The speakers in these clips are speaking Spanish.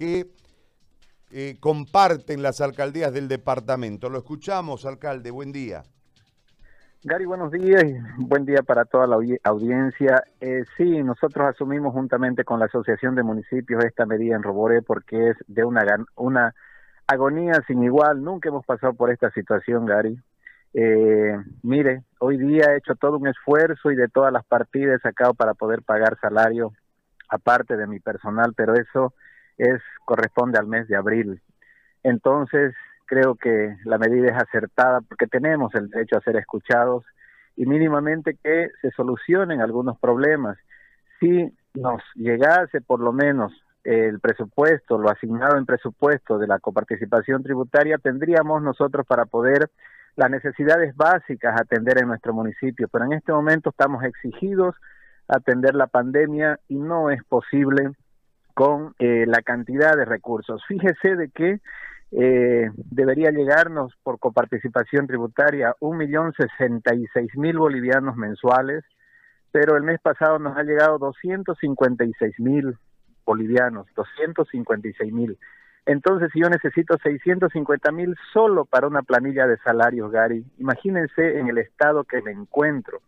que eh, comparten las alcaldías del departamento. Lo escuchamos, alcalde. Buen día. Gary, buenos días y buen día para toda la audiencia. Eh, sí, nosotros asumimos juntamente con la Asociación de Municipios esta medida en Roboré porque es de una, una agonía sin igual. Nunca hemos pasado por esta situación, Gary. Eh, mire, hoy día he hecho todo un esfuerzo y de todas las partidas he sacado para poder pagar salario aparte de mi personal, pero eso es corresponde al mes de abril. Entonces, creo que la medida es acertada porque tenemos el derecho a ser escuchados y mínimamente que se solucionen algunos problemas. Si nos llegase por lo menos el presupuesto, lo asignado en presupuesto de la coparticipación tributaria, tendríamos nosotros para poder las necesidades básicas atender en nuestro municipio, pero en este momento estamos exigidos atender la pandemia y no es posible con eh, la cantidad de recursos. Fíjese de que eh, debería llegarnos por coparticipación tributaria un millón sesenta y seis mil bolivianos mensuales, pero el mes pasado nos ha llegado doscientos cincuenta y seis mil bolivianos, doscientos cincuenta y seis mil. Entonces, si yo necesito seiscientos cincuenta mil solo para una planilla de salarios, Gary, imagínense en el estado que me encuentro,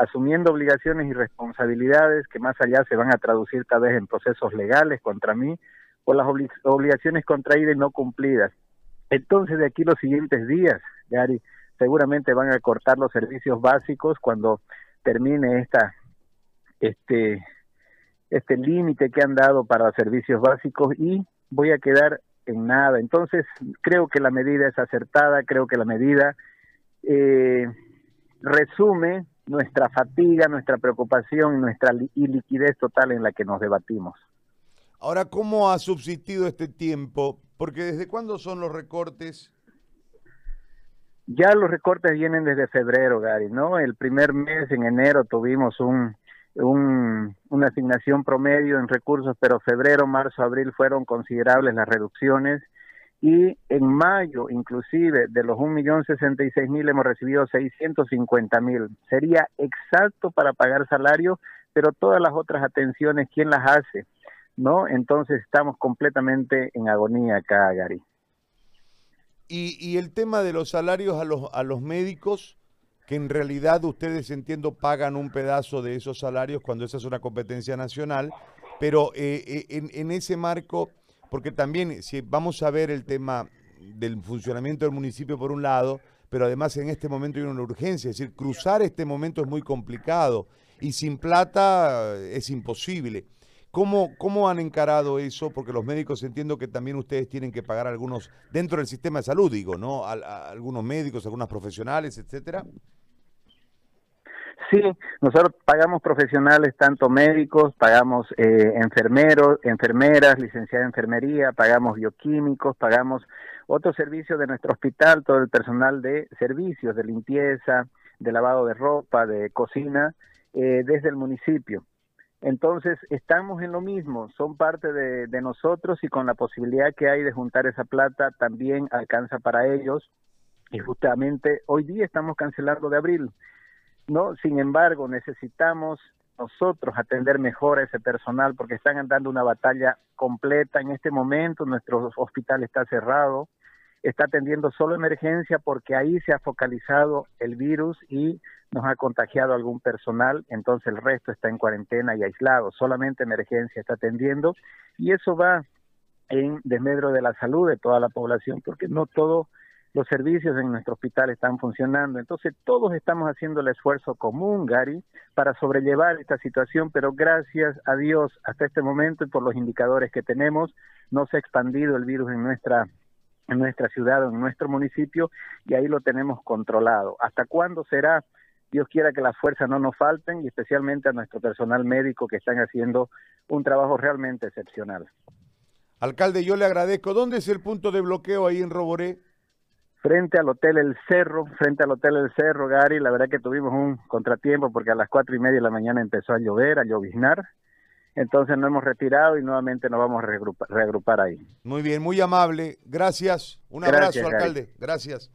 asumiendo obligaciones y responsabilidades que más allá se van a traducir tal vez en procesos legales contra mí, por las obligaciones contraídas no cumplidas. Entonces, de aquí los siguientes días, Gary, seguramente van a cortar los servicios básicos cuando termine esta este este límite que han dado para servicios básicos y voy a quedar en nada. Entonces, creo que la medida es acertada, creo que la medida eh, resume nuestra fatiga, nuestra preocupación, nuestra iliquidez total en la que nos debatimos. Ahora, ¿cómo ha subsistido este tiempo? Porque ¿desde cuándo son los recortes? Ya los recortes vienen desde febrero, Gary, ¿no? El primer mes, en enero, tuvimos un, un, una asignación promedio en recursos, pero febrero, marzo, abril fueron considerables las reducciones y en mayo, inclusive, de los 1.066.000 hemos recibido 650.000. Sería exacto para pagar salario, pero todas las otras atenciones, ¿quién las hace? ¿no? Entonces estamos completamente en agonía acá, Gary. Y, y el tema de los salarios a los, a los médicos, que en realidad ustedes, entiendo, pagan un pedazo de esos salarios cuando esa es una competencia nacional, pero eh, eh, en, en ese marco, porque también si vamos a ver el tema del funcionamiento del municipio por un lado, pero además en este momento hay una urgencia, es decir, cruzar este momento es muy complicado y sin plata es imposible. ¿Cómo, ¿Cómo han encarado eso? Porque los médicos entiendo que también ustedes tienen que pagar algunos, dentro del sistema de salud, digo, ¿no? algunos médicos, algunos profesionales, etcétera. Sí, nosotros pagamos profesionales, tanto médicos, pagamos eh, enfermeros, enfermeras, licenciada en enfermería, pagamos bioquímicos, pagamos otros servicios de nuestro hospital, todo el personal de servicios, de limpieza, de lavado de ropa, de cocina, eh, desde el municipio. Entonces, estamos en lo mismo, son parte de, de, nosotros y con la posibilidad que hay de juntar esa plata también alcanza para ellos. Y justamente hoy día estamos cancelando de abril, ¿no? Sin embargo, necesitamos nosotros atender mejor a ese personal porque están dando una batalla completa. En este momento nuestro hospital está cerrado, está atendiendo solo emergencia porque ahí se ha focalizado el virus y nos ha contagiado algún personal, entonces el resto está en cuarentena y aislado, solamente emergencia está atendiendo y eso va en desmedro de la salud de toda la población porque no todos los servicios en nuestro hospital están funcionando. Entonces todos estamos haciendo el esfuerzo común, Gary, para sobrellevar esta situación, pero gracias a Dios hasta este momento y por los indicadores que tenemos, no se ha expandido el virus en nuestra en nuestra ciudad o en nuestro municipio y ahí lo tenemos controlado. ¿Hasta cuándo será? Dios quiera que las fuerzas no nos falten y especialmente a nuestro personal médico que están haciendo un trabajo realmente excepcional. Alcalde, yo le agradezco. ¿Dónde es el punto de bloqueo ahí en Roboré? Frente al Hotel El Cerro, frente al Hotel El Cerro, Gary, la verdad que tuvimos un contratiempo porque a las cuatro y media de la mañana empezó a llover, a lloviznar. Entonces nos hemos retirado y nuevamente nos vamos a reagrupar, ahí. Muy bien, muy amable. Gracias. Un abrazo, alcalde. Gracias.